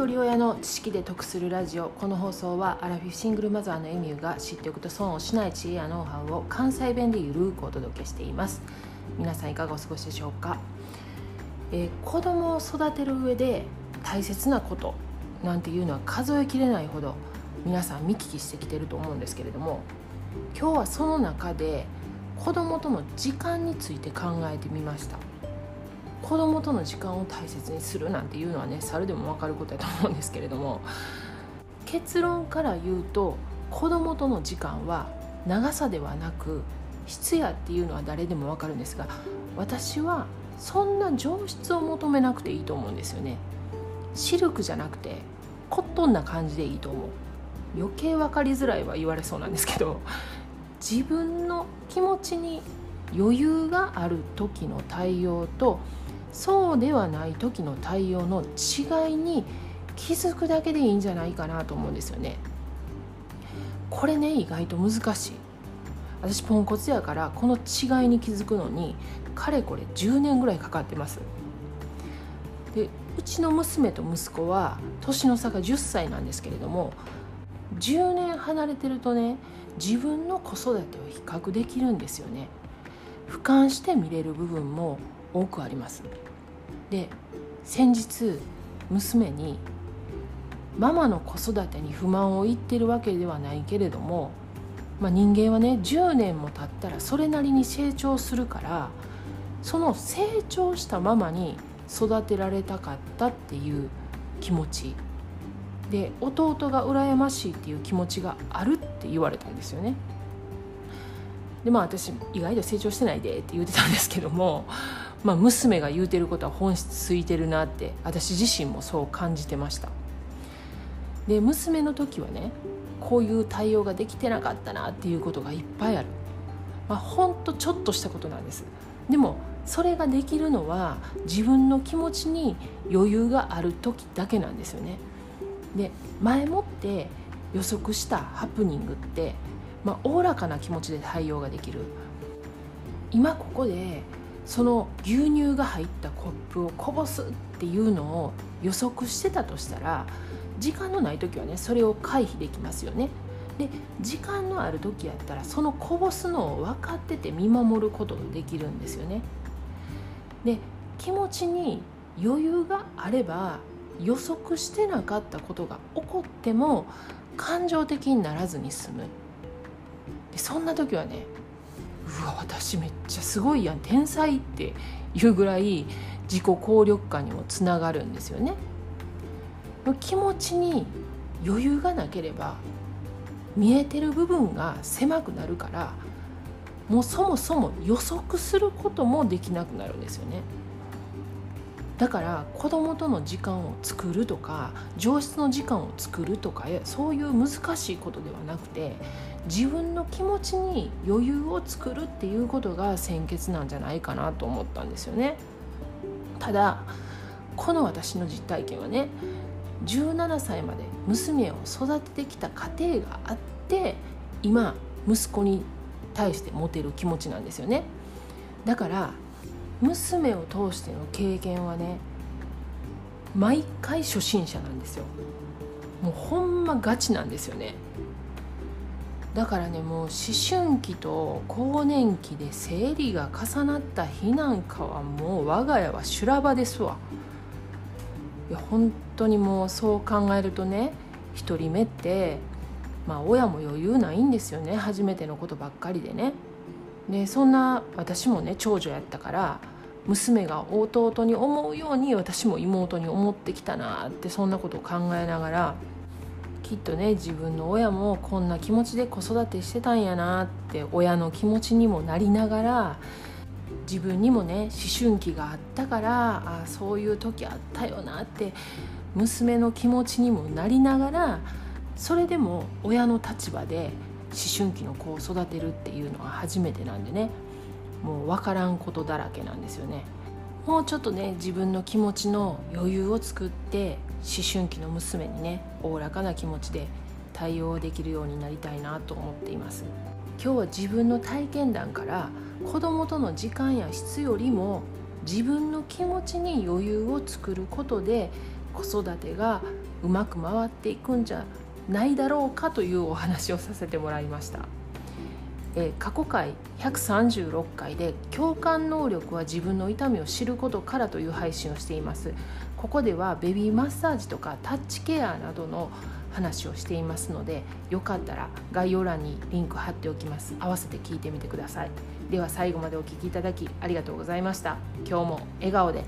一人親の知識で得するラジオ。この放送はアラフィフシングルマザーのエミューが知っておくと損をしない知恵やノウハウを関西弁でゆるくお届けしています。皆さんいかがお過ごしでしょうか、えー、子供を育てる上で大切なことなんていうのは数えきれないほど皆さん見聞きしてきてると思うんですけれども今日はその中で子供との時間について考えてみました。子供との時間を大切にするなんていうのはね猿でも分かることだと思うんですけれども結論から言うと子供との時間は長さではなく質やっていうのは誰でも分かるんですが私はそんな上質を求めなくていいと思うんですよね。シルクじゃなくてコットンな感じでいいと思う。余計分かりづらいは言われそうなんですけど自分の気持ちに余裕がある時の対応とそうではない時の対応の違いに気づくだけでいいんじゃないかなと思うんですよね。これね意外と難しい。私ポンコツやからこの違いに気づくのにかれこれ10年ぐらいかかってます。でうちの娘と息子は年の差が10歳なんですけれども10年離れてるとね自分の子育てを比較できるんですよね。俯瞰して見れる部分も多くありますで先日娘にママの子育てに不満を言ってるわけではないけれども、まあ、人間はね10年も経ったらそれなりに成長するからその成長したママに育てられたかったっていう気持ちで弟が羨ましいっていう気持ちがあるって言われたんですよね。でまあ私意外と成長してないでって言ってたんですけどもまあ、娘が言うてることは本質ついてるなって私自身もそう感じてました。で娘の時はねこういう対応ができてなかったなっていうことがいっぱいある、まあ、ほんとちょっとしたことなんです。でもそれができるのは自分の気持ちに余裕がある時だけなんですよね。で前もって予測したハプニングってまあ、おおらかな気持ちで対応ができる。今ここでその牛乳が入ったコップをこぼすっていうのを予測してたとしたら時間のない時はねそれを回避できますよね。で時間のある時やったらそのこぼすのを分かってて見守ることができるんですよね。で気持ちに余裕があれば予測してなかったことが起こっても感情的にならずに済むでそんな時はねうわ私めっちゃすごいやん天才っていうぐらい自己効力感にもつながるんですよね。気持ちに余裕がなければ見えてる部分が狭くなるからもうそもそも予測することもできなくなるんですよね。だから子供との時間を作るとか上質の時間を作るとかそういう難しいことではなくて自分の気持ちに余裕を作るっていうことが先決なんじゃないかなと思ったんですよね。ただこの私の実体験はね17歳まで娘を育ててきた過程があって今息子に対して持てる気持ちなんですよね。だから娘を通しての経験はね毎回初心者なんですよ。もうほんまガチなんですよね。だからねもう思春期と更年期で生理が重なった日なんかはもう我が家は修羅場ですわ。いや本当にもうそう考えるとね1人目ってまあ親も余裕ないんですよね初めてのことばっかりでね。でそんな私もね長女やったから娘が弟に思うように私も妹に思ってきたなってそんなことを考えながらきっとね自分の親もこんな気持ちで子育てしてたんやなって親の気持ちにもなりながら自分にもね思春期があったからあそういう時あったよなって娘の気持ちにもなりながらそれでも親の立場で春期の子を育てるっていうのは初めてなんでね。もう分からんことだらけなんですよね。もうちょっとね自分の気持ちの余裕を作って思春期の娘にねおおらかな気持ちで対応できるようになりたいなと思っています。今日は自分の体験談から子供との時間や質よりも自分の気持ちに余裕を作ることで子育てがうまく回っていくんじゃないだろうかというお話をさせてもらいました。え過去回136回で共感能力は自分の痛みを知ることからという配信をしています。ここではベビーマッサージとかタッチケアなどの話をしていますのでよかったら概要欄にリンク貼っておきます。合わせて聞いてみてください。では最後までお聴きいただきありがとうございました。今日も笑顔で。